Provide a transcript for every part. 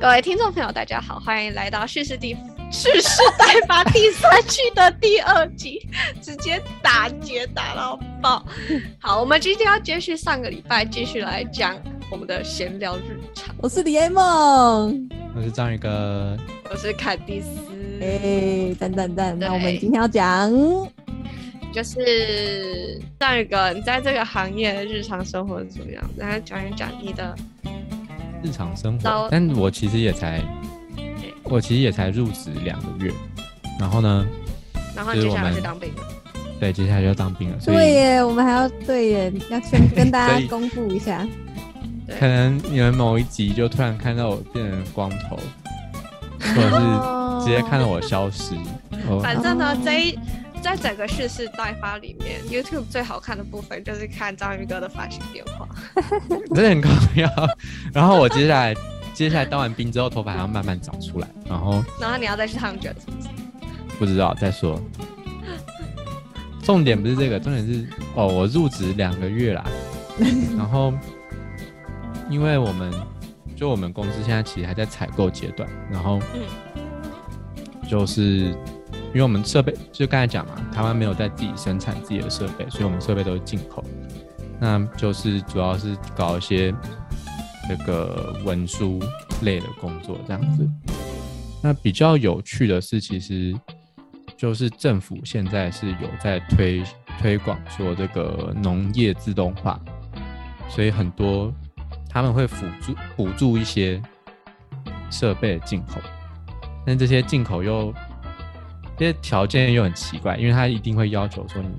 各位听众朋友，大家好，欢迎来到蓄势第蓄势待发第三季的第二集，直接打劫打到爆。好，我们今天要接续上个礼拜，继续来讲我们的闲聊日常。我是李爱梦，我是章鱼哥，我是凯蒂斯。哎，赞赞赞！那我们今天要讲，就是上一个你在这个行业的日常生活是怎么样？然后讲一讲你的日常生活，但我其实也才，我其实也才入职两个月，然后呢，然后接下来就当兵了。对，接下来就要当兵了，所以对耶，我们还要对耶，要先 跟大家公布一下，可能你们某一集就突然看到我变成光头，或者是直接看到我消失，哦，反正呢哦，这一在整个蓄势待发里面，YouTube 最好看的部分就是看章鱼哥的发型变化。真的很高要。然后我接下来接下来当完兵之后，头发还要慢慢长出来，然后然后你要再去烫卷，是不是？不知道再说。重点不是这个，重点是哦，我入职两个月啦，然后因为我们就我们公司现在其实还在采购阶段，然后嗯就是因为我们设备就刚才讲嘛，台湾没有在自己生产自己的设备，所以我们设备都是进口，那就是主要是搞一些那个文书类的工作这样子。那比较有趣的是，其实就是政府现在是有在推推广说这个农业自动化，所以很多他们会辅助补助一些设备进口，但这些进口又这些条件又很奇怪，因为他一定会要求说你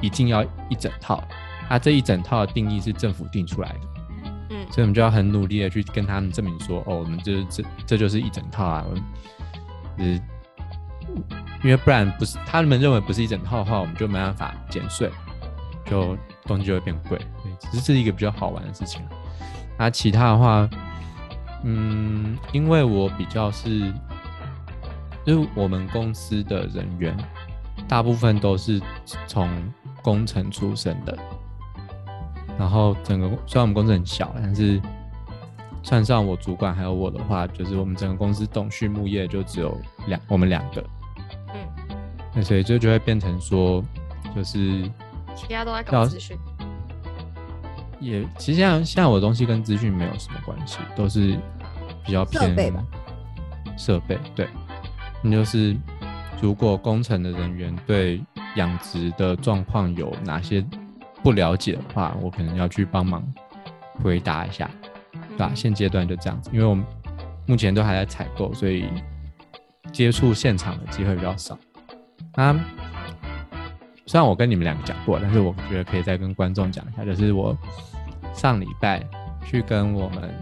一定要一整套，他这一整套的定义是政府定出来的。嗯所以我们就要很努力的去跟他们证明说，哦，我们这这这就是一整套啊，我们呃，因为不然不是他们认为不是一整套的话，我们就没办法减税，就东西就会变贵。对，只是这是一个比较好玩的事情。那、其他的话，嗯，因为我比较是，就是我们公司的人员大部分都是从工程出身的，然后整个虽然我们公司很小，但是算上我主管还有我的话，就是我们整个公司懂畜牧业就只有两我们两个，嗯，那所以就就会变成说，就是其他都在搞资讯。也其实现在现在我的东西跟资讯没有什么关系，都是比较偏设备吧。设备对，那就是如果工程的人员对养殖的状况有哪些不了解的话，我可能要去帮忙回答一下，对吧、嗯现阶段就这样子，因为我们目前都还在采购，所以接触现场的机会比较少。那虽然我跟你们两个讲过，但是我觉得可以再跟观众讲一下，就是我上礼拜去跟我们，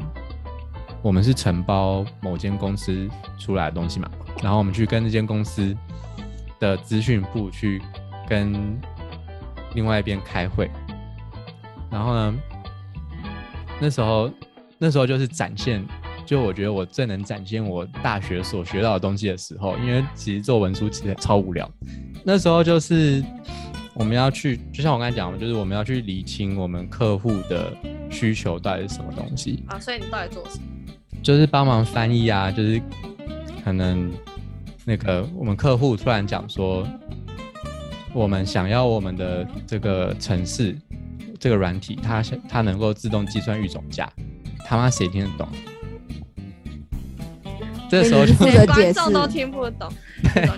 我们是承包某间公司出来的东西嘛，然后我们去跟那间公司的资讯部去跟另外一边开会，然后呢，那时候那时候就是展现，就我觉得我最能展现我大学所学到的东西的时候，因为其实做文书其实超无聊。那时候就是我们要去，就像我刚才讲的，就是我们要去理清我们客户的需求到底是什么东西，啊，所以你到底做什么？就是帮忙翻译啊，就是可能那个我们客户突然讲说，我们想要我们的这个城市这个软体，它想它能够自动计算育种价，他妈谁听得懂？这时候就负责连解释观众都听不懂。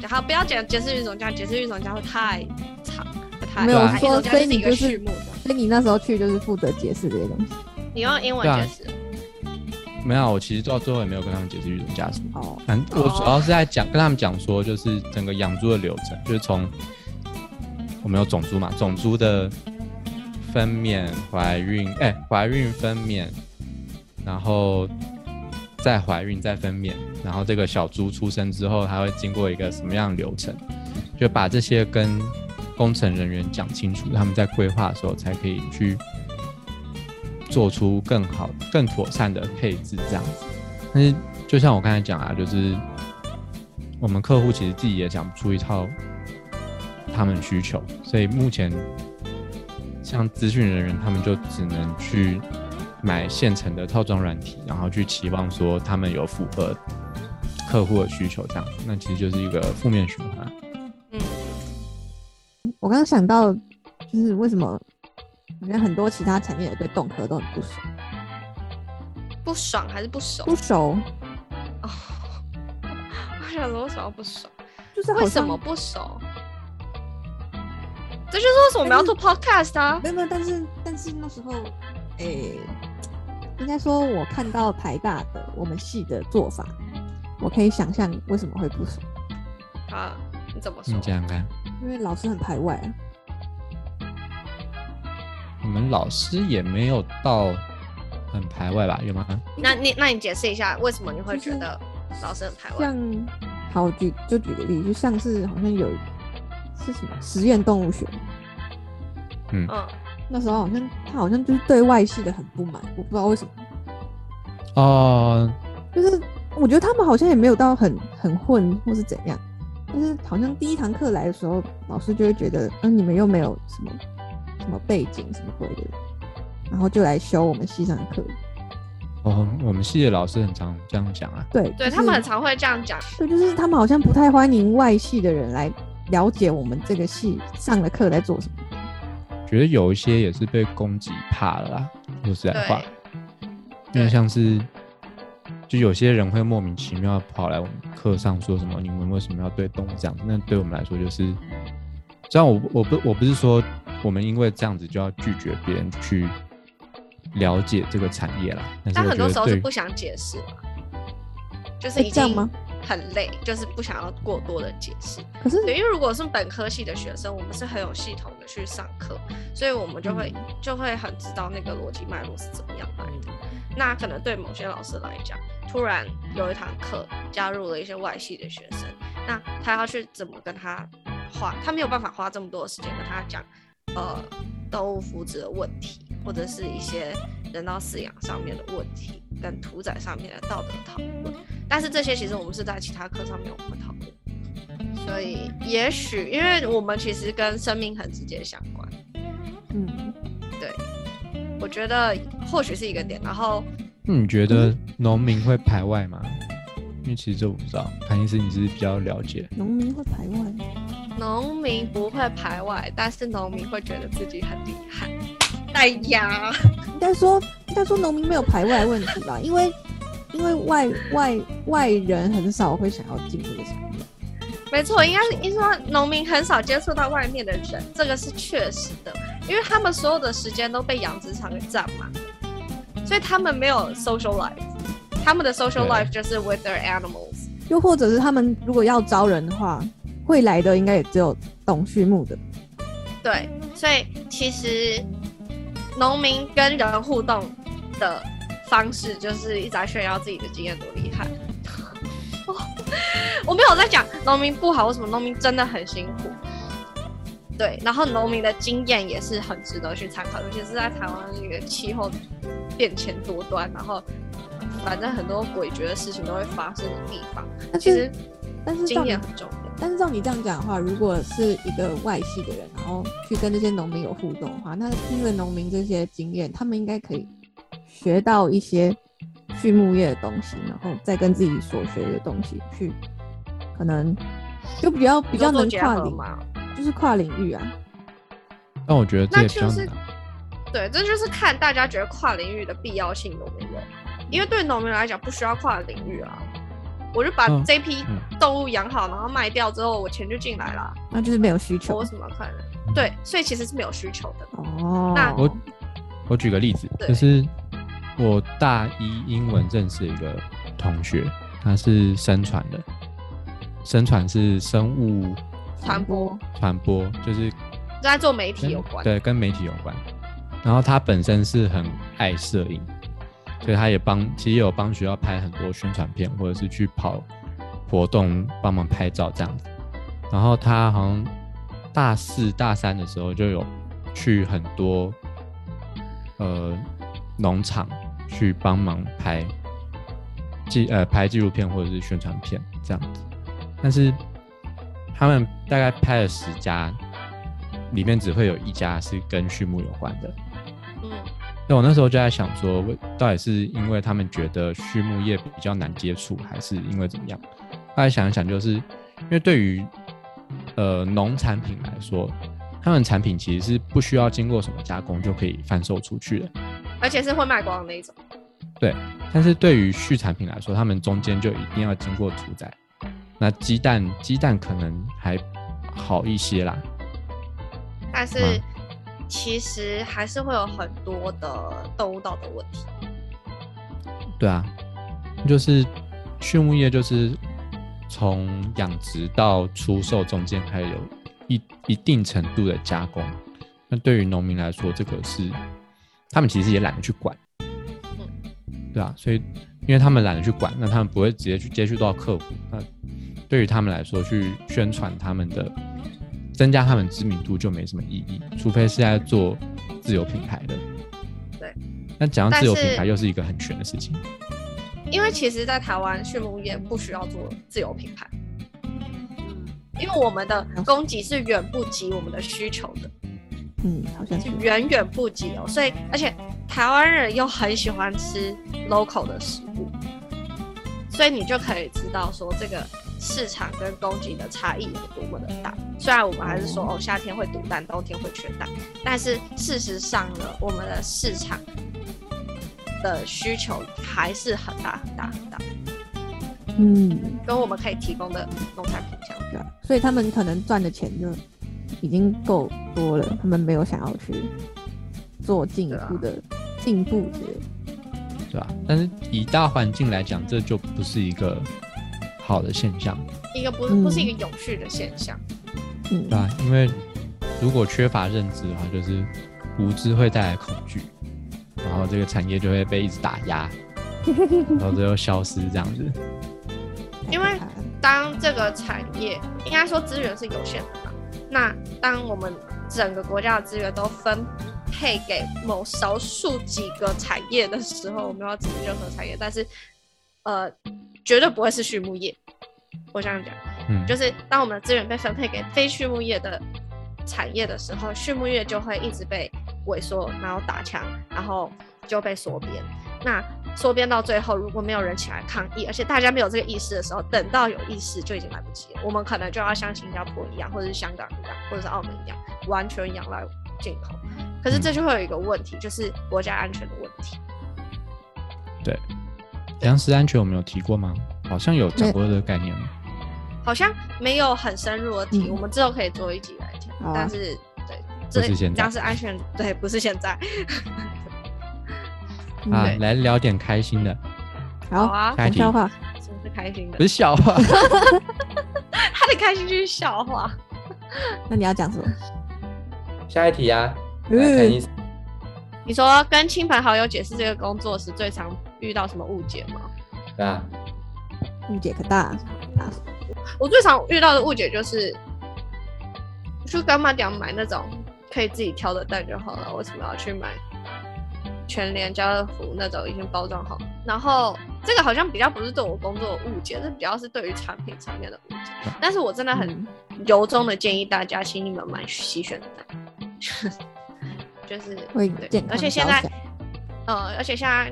好，不要讲解释育种价，解释育种价会太长，会太没有说所以你就是。所以你那时候去就是负责解释这些东西。你用英文解释。没有，我其实到最后也没有跟他们解释育种价什么。哦，反正我主要是在讲跟他们讲说，就是整个养猪的流程，就是从我们有种猪嘛，种猪的分娩、怀孕，哎、怀孕分娩，然后再怀孕再分娩，然后这个小猪出生之后，它会经过一个什么样的流程，就把这些跟工程人员讲清楚，他们在规划的时候才可以去做出更好、更妥善的配置，这样子。但是就像我刚才讲啊，就是我们客户其实自己也想不出一套他们需求，所以目前像资讯人员他们就只能去买现成的套装软体，然后去期望说他们有符合客户的需求，这样，那其实就是一个负面循环。嗯，我刚刚想到，就是为什么好像很多其他产业对动科都很不熟，不爽还是不熟？不熟哦，我想说为什么不熟？就是为什么不熟？这就是为什么我们要做 podcast 啊！没有没有，但是但是那时候，诶、应该说我看到台大的我们系的做法，我可以想象为什么会不熟，啊，你怎么说你？想想看，因为老师很排外啊。我们老师也没有到很排外吧？有吗？那你那你解释一下，为什么你会觉得老师很排外？像好举就举个例，就像是好像有是什么实验动物学，嗯，那时候好像他好像就是对外系的很不满，我不知道为什么，哦、就是我觉得他们好像也没有到很很混或是怎样，但是好像第一堂课来的时候，老师就会觉得，嗯、你们又没有什么什么背景什么鬼的，然后就来修我们系上的课，哦，我们系的老师很常这样讲啊。对，对就是他们很常会这样讲。对，就是他们好像不太欢迎外系的人来了解我们这个系上的课在做什么。觉得有一些也是被攻击怕了啦，说实在话对，，因为像是就有些人会莫名其妙跑来我们课上说什么，你们为什么要对动物这样？那对我们来说就是，虽然我我不我不是说我们因为这样子就要拒绝别人去了解这个产业啦，但很多时候是不想解释嘛，就是已经会这样吗很累，就是不想要过多的解释。可是，因为如果是本科系的学生，我们是很有系统的去上课，所以我们就会、就会很知道那个逻辑脉络是怎么样来的。那可能对某些老师来讲，突然有一堂课加入了一些外系的学生，那他要去怎么跟他花，他没有办法花这么多的时间跟他讲，呃，动物福祉的问题，或者是一些人道饲养上面的问题，跟屠宰上面的道德讨论。但是这些其实我们是在其他课上面我们会讨论。所以也许，因为我们其实跟生命很直接相关，嗯，对我觉得或许是一个点。然后，那你觉得农民会排外吗？因为其实这我不知道，潘医师你是比较了解。农民会排外，农民不会排外，但是农民会觉得自己很厉害。哎呀，应该说应该说农民没有排外问题吧，因为因为外外外人很少会想要进这个产业。没错，应该是应该说农民很少接触到外面的人，这个是确实的，因为他们所有的时间都被养殖场给占满，所以他们没有 social life，他们的 social life 就是 with their animals。又或者是他们如果要招人的话，会来的应该也只有懂畜牧的。对，所以其实农民跟人互动的方式，就是一直在炫耀自己的经验多厉害。哦 我没有在讲农民不好，为什么农民真的很辛苦。对，然后农民的经验也是很值得去参考，尤其是在台湾这个气候变迁多端，然后反正很多诡谲的事情都会发生的地方，其实经但是经验很重要。但是照你这样讲的话，如果是一个外系的人，然后去跟这些农民有互动的话，那听了农民这些经验，他们应该可以学到一些畜牧业的东西，然后再跟自己所学的东西去，可能就比较比较能跨领，合嘛。就是跨领域啊。但我觉得这那也比较就是难。对，这就是看大家觉得跨领域的必要性有没有，因为对农民来讲不需要跨领域啊，我就把嗯这批嗯动物养好，然后卖掉之后，我钱就进来了，那就是没有需我求为什么要看人？对，所以其实是没有需求的。哦。那我我举个例子，对就是我大一英文认识一个同学，他是生传的，生传是生物传播传播，就是在做媒体有关，对，跟媒体有关。然后他本身是很爱摄影，所以他也帮，其实有帮学校拍很多宣传片，或者是去跑活动帮忙拍照这样子。然后他好像大四、大三的时候就有去很多呃农场去帮忙拍纪呃拍纪录片或者是宣传片这样子。但是他们大概拍了十家，里面只会有一家是跟畜牧有关的。嗯，那我那时候就在想说，为到底是因为他们觉得畜牧业比较难接触，还是因为怎么样？后来想一想，就是因为对于呃农产品来说，他们产品其实是不需要经过什么加工就可以贩售出去的。而且是会卖光的那一种。对，但是对于畜产品来说，他们中间就一定要经过屠宰。那鸡蛋，鸡蛋可能还好一些啦。但是嗯其实还是会有很多的动物道德问题。对啊，就是畜牧业，就是从养殖到出售中间还有一一定程度的加工。那对于农民来说，这个是他们其实也懒得去管，对啊，所以因为他们懒得去管，那他们不会直接去接触到客户。那对于他们来说，去宣传他们的增加他们知名度就没什么意义，除非是在做自由品牌的。对，那讲到自由品牌，又是一个很玄的事情。因为其实，在台湾畜牧业不需要做自有品牌，因为我们的供给是远不及我们的需求的，嗯，好像是是远远不及哦。所以，而且台湾人又很喜欢吃 local 的食物，所以你就可以知道说这个市场跟供给的差异有多么的大。虽然我们还是说哦，夏天会堵蛋，冬天会缺蛋，但是事实上呢，我们的市场的需求还是很大很大很大，嗯，跟我们可以提供的农产品相比。所以他们可能赚的钱就已经够多了，他们没有想要去做进一步的进步之类的。对吧、但是以大环境来讲，这就不是一个好的现象，一个不是不是一个有序的现象，嗯。对，吧、因为如果缺乏认知的话，就是无知会带来恐惧，然后这个产业就会被一直打压，然后最后消失这样子。因为当这个产业应该说资源是有限的嘛，那当我们整个国家的资源都分配给某少数几个产业的时候，我们要支持任何产业，但是呃，绝对不会是畜牧业。我这样讲，嗯，就是当我们的资源被分配给非畜牧业的产业的时候，畜牧业就会一直被萎缩，然后打枪，然后就被缩编。那缩编到最后，如果没有人起来抗议，而且大家没有这个意识的时候，等到有意识就已经来不及了。我们可能就要像新加坡一样，或者是香港一样，或者是澳门一样，完全仰赖进口。可是这就会有一个问题，就是国家安全的问题。粮食安全我们有提过吗？好像有讲过这个概念。好像没有很深入的提，嗯我们之后可以做一集来讲。啊但是对，这是现在粮食安全对，不是现在。嗯啊，来聊点开心的，好啊下一题讲笑话，什么是开心的不？是笑话。他的开心就是笑话。那你要讲什么？下一题啊，嗯，你说跟亲朋好友解释这个工作时，最常遇到什么误解吗？对啊，误解可大，大。我最常遇到的误解就是，去干妈店买那种可以自己挑的蛋就好了，为什么要去买全联、家乐福那种已经包装好？然后这个好像比较不是对我工作的误解，这比较是对于产品层面的误解。但是我真的很嗯。由衷的建议大家，请你们买洗选蛋，就是会对而且现在，呃，而且现在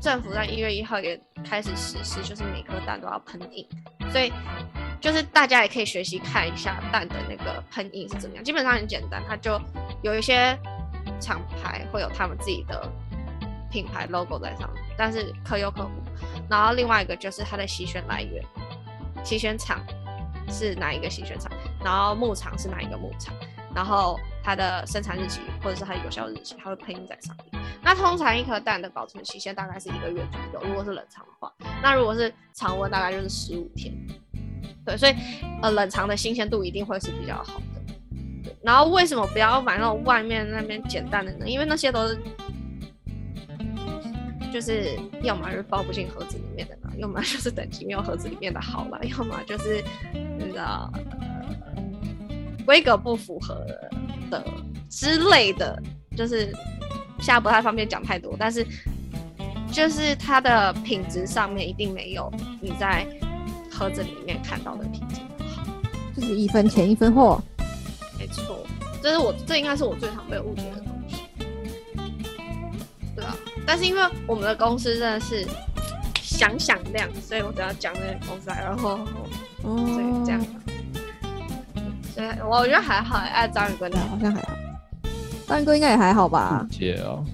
政府在一月一号也开始实施，就是每颗蛋都要喷印，所以就是大家也可以学习看一下蛋的那个喷印是怎么样。基本上很简单，它就有一些厂牌会有他们自己的品牌 logo 在上面，但是可有可无。然后另外一个就是它的洗选来源，洗选厂是哪一个洗选厂，然后牧场是哪一个牧场，然后它的生产日期或者是它有效日期，它会喷印在上面。那通常一颗蛋的保存期限大概是一个月左右，如果是冷藏的话，那如果是常温大概就是十五天。对，所以呃冷藏的新鲜度一定会是比较好的。对，然后为什么不要买那种外面那边简单的呢？因为那些都是就是要么是包不进盒子里面的嘛，要么就是等级没有盒子里面的好了，要么就是你知道呃规格不符合的之类的，就是现在不太方便讲太多，但是就是它的品质上面一定没有你在盒子里面看到的品质好。就是一分钱一分货。没错，这是我这应该是我最常被误解的东西。对啊但是因为我们的公司真的是响响亮，所以我只要讲那个公司来，然后哦所以这样，所以我觉得还好，哎，张宇哥对啊，的好像还好。大哥应该也还好吧？姐哦。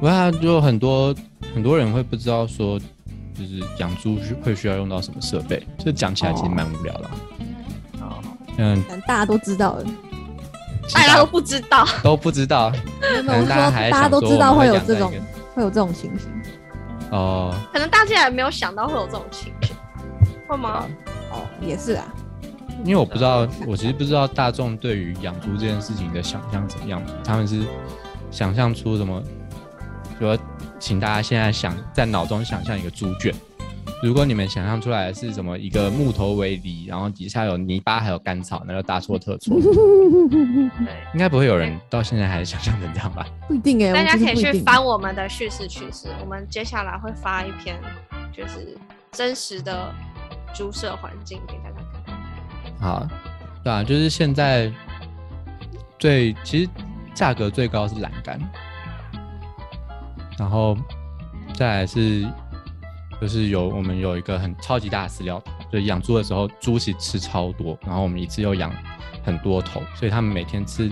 不过就很多很多人会不知道说，就是养猪需会需要用到什么设备，这讲起来其实蛮无聊的。哦，嗯，大家都知道了。大家都不知道，都不知道，我说能大家还大家都知道会会有这种会有这种情形。哦，可能大家也没有想到会有这种情形，会吗？哦，也是啊。因为我不知道，我其实不知道大众对于养猪这件事情的想象怎么样，他们是想象出什么？比如说，请大家现在想在脑中想象一个猪圈，如果你们想象出来的是什么一个木头围篱，然后底下有泥巴还有干草，那就大错特错，对。应该不会有人到现在还想象成这样吧？不一定哎，大家可以去翻我们的叙事趋势，我们接下来会发一篇就是真实的猪舍环境给大家看。好，对啊，就是现在最其实价格最高是栏杆，然后再来是就是有我们有一个很超级大的饲料桶，就养猪的时候猪其实吃超多，然后我们一次又养很多头，所以他们每天吃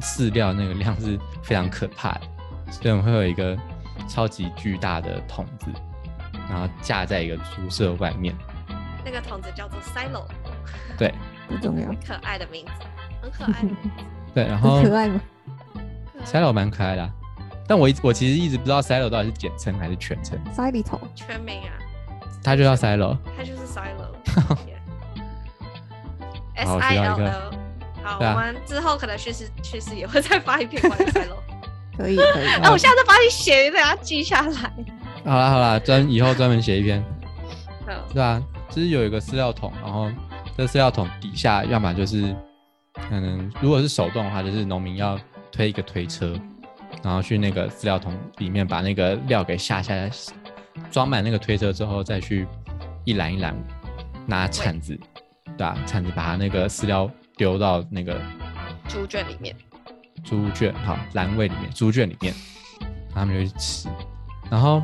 饲料那个量是非常可怕的，所以我们会有一个超级巨大的桶子，然后架在一个猪舍外面，那个桶子叫做 silo，对不重要。可爱的名字，很可爱的名字。对，然后很可爱吗？Silo 蛮可爱的啊、但我一我其实一直不知道 Silo 到底是简称还是全称，塞里头，全名啊，他就叫 Silo。它就是 silo。好 S 我 I L 一个 L。好，我们之后可能确实确实也会再发一篇关于 silo。可以可以。哎，我现在在帮你写，等下记下来。好啦好啦，专以后专门写一篇，嗯对啊，就是有一个饲料桶，然后这饲料桶底下，要么就是可能如果是手动的话，就是农民要推一个推车，然后去那个饲料桶里面把那个料给下下来，装满那个推车之后，再去一篮一篮拿铲子，对啊，铲子把它那个饲料丢到那个猪圈里面，猪圈好栏位里面，猪圈里面，他们就去吃。然后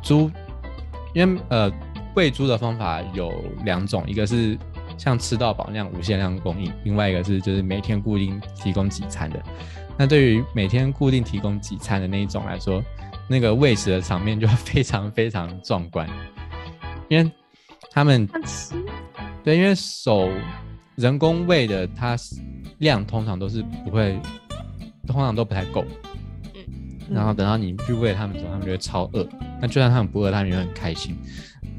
猪，因为呃喂猪的方法有两种，一个是像吃到饱那样无限量供应，另外一个是就是每天固定提供几餐的。那对于每天固定提供几餐的那一种来说，那个喂食的场面就 非常非常壮观，因为他们吃对，因为手人工喂的，它是量通常都是不会，通常都不太够。然后等到你去喂他们的时候，他们就会超饿。那就算他们不饿，他们也会很开心。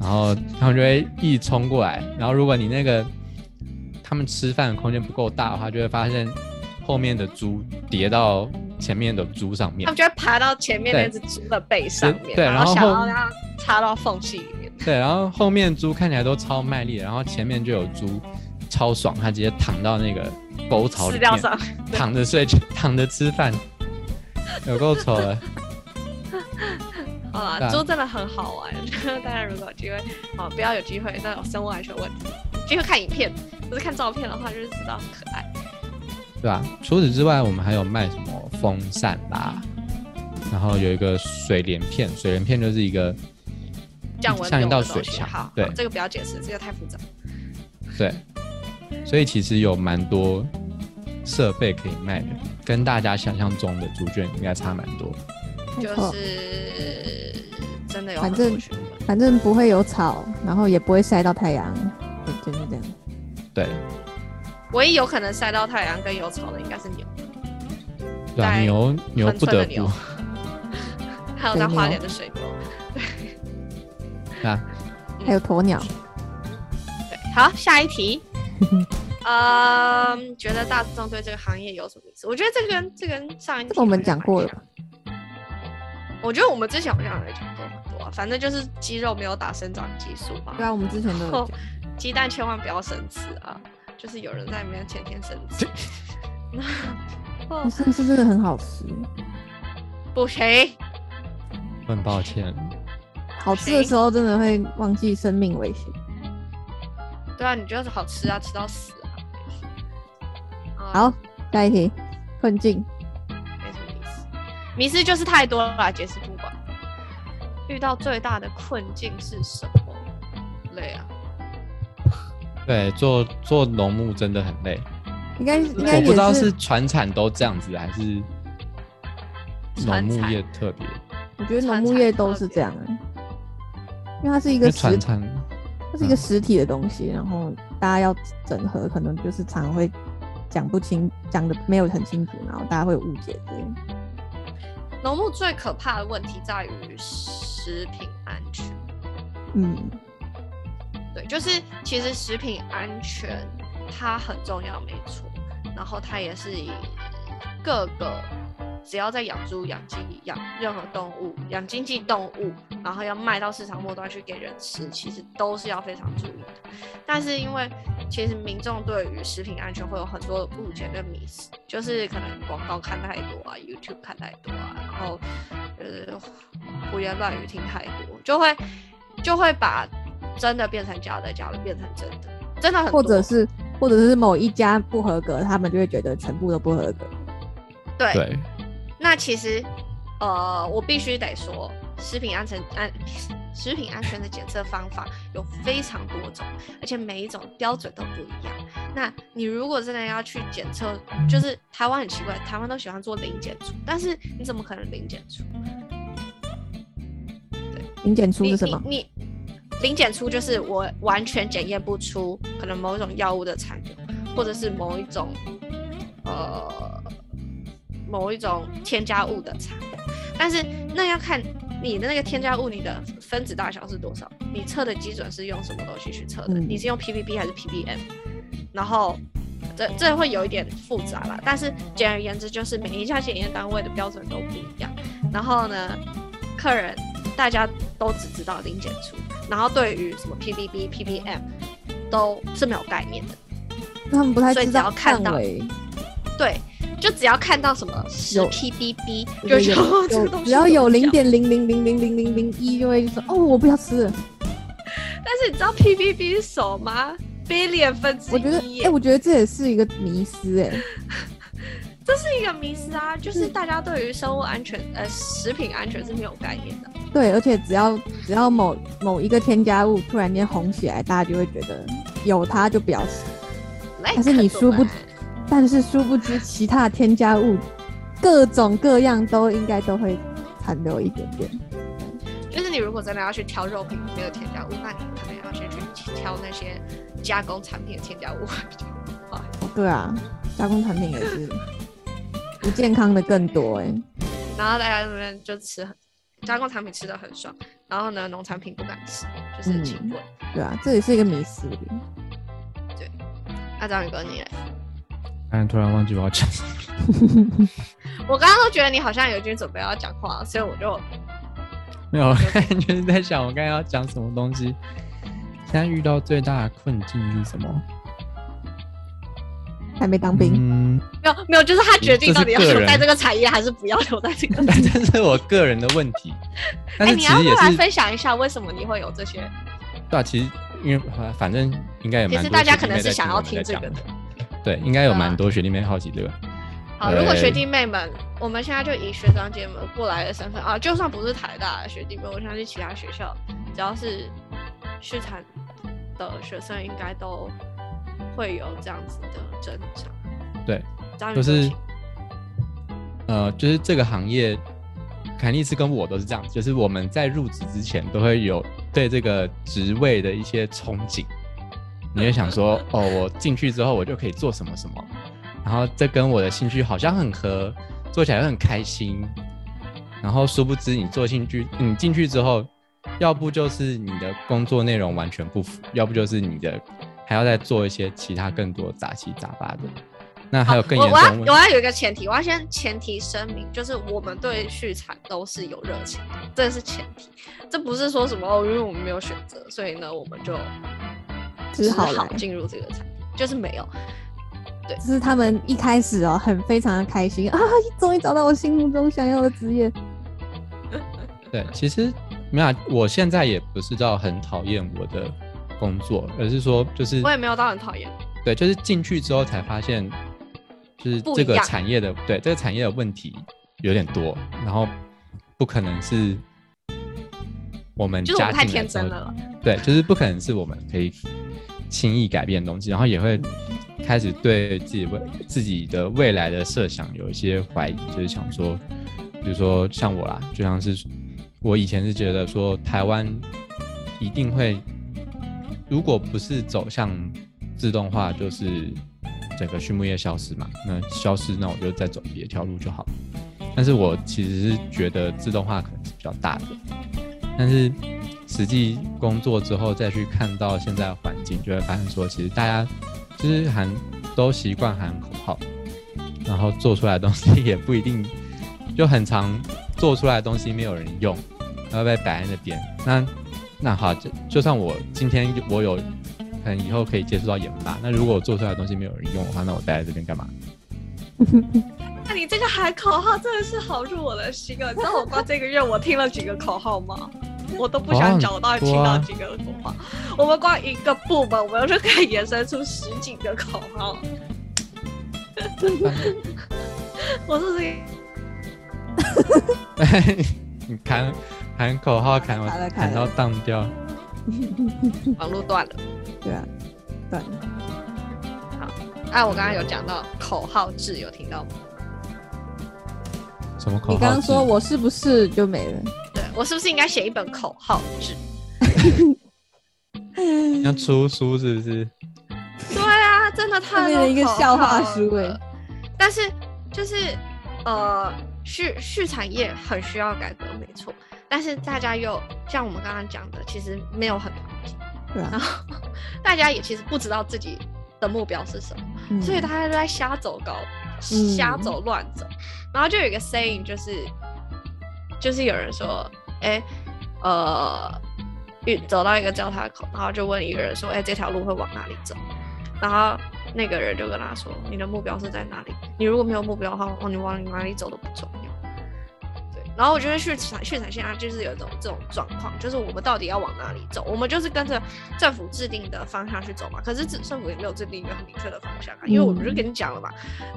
然后他们就会一直冲过来。然后如果你那个他们吃饭的空间不够大的话，就会发现后面的猪叠到前面的猪上面他们。就会爬到前面那只猪的背上面，对然然后后想要让它插到缝隙里面。对，然后后面猪看起来都超卖力的，然后前面就有猪超爽，它直接躺到那个沟槽里面，上，躺着睡，躺着吃饭，有够丑的。好猪真的很好玩，大家如果有机会，哦，不要有机会那种生物安全问题，就会看影片，不是看照片的话，就是知道很可爱。对吧、除此之外，我们还有卖什么风扇啦，然后有一个水帘片，水帘片就是一个降温像一道水墙对好这个不要解释，这个太复杂。对，所以其实有蛮多设备可以卖的，跟大家想象中的猪圈应该差蛮多。就是真的有反正。反正不会有草，然后也不会晒到太阳，对，就是这样。对，唯一有可能晒到太阳跟有草的应该是牛，对牛牛不得不，还有在水牛花莲的水牛。对 啊，还有鸵鸟，对，好，下一题。嗯，觉得大众对这个行业有什么意思？我觉得这跟这跟上一题这个我们讲过了。我觉得我们之前好像也讲过很多、啊，反正就是肌肉没有打生长激素嘛。对啊，我们之前都有讲。鸡蛋千万不要生吃啊，就是有人在里面天天生吃。哦是是真的很好吃，不行，很抱歉，好吃的时候真的会忘记生命危险。对啊，你就是好吃啊，吃到死啊。啊好，下一题，困境。迷失就是太多了啦，解释不完。遇到最大的困境是什么？累啊，对，做做农牧真的很累。应该应该我不知道是船产都这样子，还是农牧业特别。我觉得农牧业都是这样哎、因为它是一个实船产，它是一个实体的东西，然后大家要整合，可能就是常常会讲不清，讲的没有很清楚，然后大家会误解之类的。农牧最可怕的问题在于食品安全。嗯，对，就是其实食品安全它很重要，没错。然后它也是以各个只要在养猪、养鸡、养任何动物、养经济动物，然后要卖到市场末端去给人吃，其实都是要非常注意的。但是因为其实民众对于食品安全会有很多的误解跟迷思，就是可能广告看太多啊，YouTube 看太多啊，然后呃胡言乱语听太多，就会就会把真的变成假的，假的变成真的，真的很多或者是或者是某一家不合格，他们就会觉得全部都不合格。对对，那其实，呃，我必须得说，食品安全安食品安全的检测方法有非常多种，而且每一种标准都不一样。那你如果真的要去检测，就是台湾很奇怪，台湾都喜欢做零检出，但是你怎么可能零检出？零检出是什么？你你零检出就是我完全检验不出可能某一种药物的残留，或者是某一种呃某一种添加物的残留。但是那要看你的那个添加物，你的分子大小是多少？你测的基准是用什么东西去测的？嗯你是用 ppb 还是 ppm？然后这这会有一点复杂啦，但是简而言之就是每一家检验单位的标准都不一样。然后呢，客人大家都只知道零检出，然后对于什么 ppb、ppm 都是没有概念的。他们不太所以只要知道看到范围，对，就只要看到什么十 ppb，就觉得哦有只要有零点零零零零零零零一，就会说哦，我不要吃。但是你知道 ppb 是什么吗？billion 分之我觉得，哎、耶，我觉得这也是一个迷思，哎，这是一个迷思啊！就是大家对于生物安全、呃食品安全是没有概念的。对，而且只要只要某某一个添加物突然间红起来，大家就会觉得有它就不要吃。但但是你殊不但是殊不知，其他的添加物各种各样都应该都会残留一点点。就是你如果真的要去挑肉品里面的添加物，那你可能要先去挑那些加工产品的添加物比较好。哦对啊，加工产品也是不健康的更多哎、然后大家这边就吃很加工产品吃的很爽，然后呢农产品不敢吃，就是很贵。对啊，这也是一个迷思。对那张宇哥你嘞？但突然忘记我要讲。我刚刚都觉得你好像有准备要讲话，所以我就没有，就是在想我刚才要讲什么东西。现在遇到最大的困境是什么？还没当兵，嗯，没有没有，就是他决定到底要留在这个产业还是不要留在这个。但这是我个人的问题。但哎，是你要不要来其实也是，分享一下为什么你会有这些？对啊，其实因为反正应该有蛮多其实大家可能是想要听这个的。对，应该有蛮多学弟妹好奇这个。好，如果对学弟妹们，我们现在就以学长姐们过来的身份啊，就算不是台大的学弟妹，我相信其他学校只要是畜产的学生，应该都会有这样子的挣扎。对，就是呃，就是这个行业，凯利斯跟我都是这样，就是我们在入职之前都会有对这个职位的一些憧憬，你就想说，哦，我进去之后我就可以做什么什么，然后这跟我的兴趣好像很合，做起来又很开心，然后殊不知你做进去，你进去之后，要不就是你的工作内容完全不符，要不就是你的还要再做一些其他更多杂七杂八的。那还有更严我要有一个前提，我要先前提声明，就是我们对续产都是有热情的，这是前提，这不是说什么哦，因为我们没有选择，所以呢我们就只好来进入这个产业，就是没有。对，就是他们一开始哦，很非常的开心 啊，终于找到我心目中想要的职业。对，其实没有啊，我现在也不是到很讨厌我的工作，而是说就是我也没有到很讨厌，对，就是进去之后才发现，就是这个产业的对这个产业的问题有点多，然后不可能是我们就是我们太天真了。对，就是不可能是我们可以轻易改变的东西，然后也会开始对自己未自己的未来的设想有一些怀疑，就是想说，比如说像我啦，就像是我以前是觉得说台湾一定会，如果不是走向自动化，就是整个畜牧业消失嘛，那消失那我就再走别条路就好。但是我其实是觉得自动化可能是比较大的，但是实际工作之后再去看到现在的环境，就会发现说，其实大家就是喊都习惯喊口号，然后做出来的东西也不一定就很常做出来的东西没有人用，然后被摆在那边。那那好，就就算我今天我有可能以后可以接触到研发，那如果我做出来的东西没有人用的话，那我待在这边干嘛？那你这个喊口号真的是好入我的心啊！你知道我光这个月我听了几个口号吗？我都不想找，到底听到几个口号。我们光一个部门，我们就可以延伸出十几个口号。我是谁？你喊喊口号喊卡了完卡了喊到当掉，网络断了？对啊，对，哎，我刚刚有讲到口号制，有听到吗？什么口号制？你刚刚说我是不是就没了？对我是不是应该写一本口号制？要出书是不是？对啊，真的太变成一个笑话书哎了但是就是呃，畜畜产业很需要改革，没错。但是大家又像我们刚刚讲的，其实没有很团结，对啊，然后大家也其实不知道自己的目标是什么，嗯所以大家都在瞎走高，嗯瞎走乱走。然后就有一个 saying，就是就是有人说，哎，呃，遇走到一个交叉口，然后就问一个人说，哎，这条路会往哪里走？然后那个人就跟他说，你的目标是在哪里？你如果没有目标的话，哦，你往哪里走都不重要。然后我觉得去产畜产现在就是有一种这种状况，就是我们到底要往哪里走？我们就是跟着政府制定的方向去走嘛。可是政政府也没有制定一个很明确的方向啊，因为我们就跟你讲了嘛，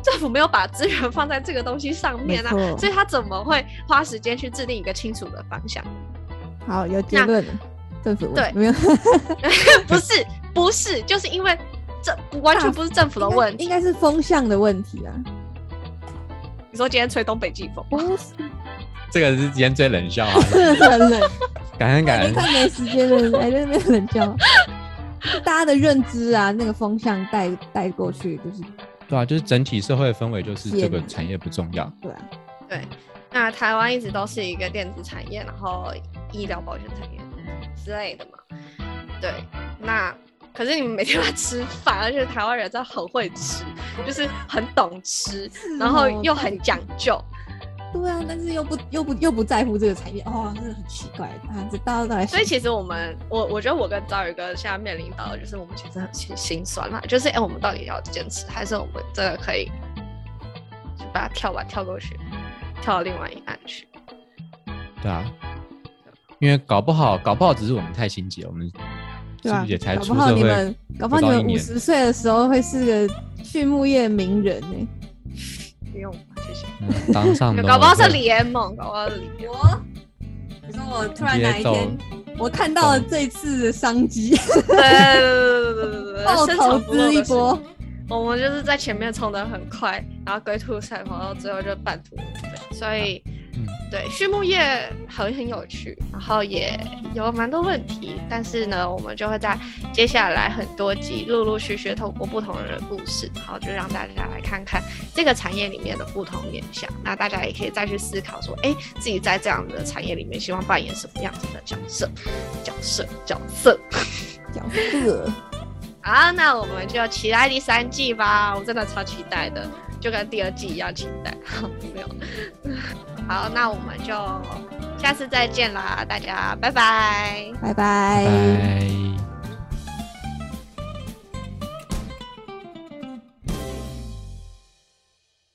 政府没有把资源放在这个东西上面啊所以他怎么会花时间去制定一个清楚的方向？好有结论了，政府对没有 不是，不是，就是因为这完全不是政府的问题。应该是风向的问题啊，你说今天吹东北季风，不是这个是今天最冷笑话，很冷，感恩感恩。已经快没时间了，还在那边冷笑。大家的认知啊，那个风向带带过去，就是对啊，就是整体社会的氛围就是这个天产业不重要，对啊，对，那台湾一直都是一个电子产业，然后医疗保险产业之类的嘛。对，那可是你们每天都在吃饭，而且台湾人真的很会吃，就是很懂吃，然后又很讲究。对啊，但是又不又不又不在乎这个产业，哦，真的很奇怪啊！这大家都在，所以其实我们，我我觉得我跟赵宇哥现在面临到的就是我们其实很心心酸啦，就是哎、我们到底要坚持，还是我们真的可以就把它跳吧跳过去，跳到另外一岸去？对啊，因为搞不好搞不好只是我们太心急了，我们对吧是不是也才搞不好你们，搞不好你们五十岁的时候会是个畜牧业名人呢、不用吧，谢谢。嗯当上 农搞不好是联盟，搞不好是联盟。我，你说我突然哪一天，我看到了这次的商机，对对对对对对对，爆投资一波。我们就是在前面冲的很快，然后龟兔赛跑，到最后就半途而废。所以，嗯对畜牧业很很有趣，然后也有蛮多问题，但是呢，我们就会在接下来很多集陆陆续续透过不同人的故事，然后就让大家来看看这个产业里面的不同面向。那大家也可以再去思考说，哎，自己在这样的产业里面希望扮演什么样子的角色？角色，角色。角色，好，那我们就期待第三季吧，我真的超期待的，就跟第二季一样期待。没有，好，那我们就下次再见啦，大家拜拜。拜拜。拜。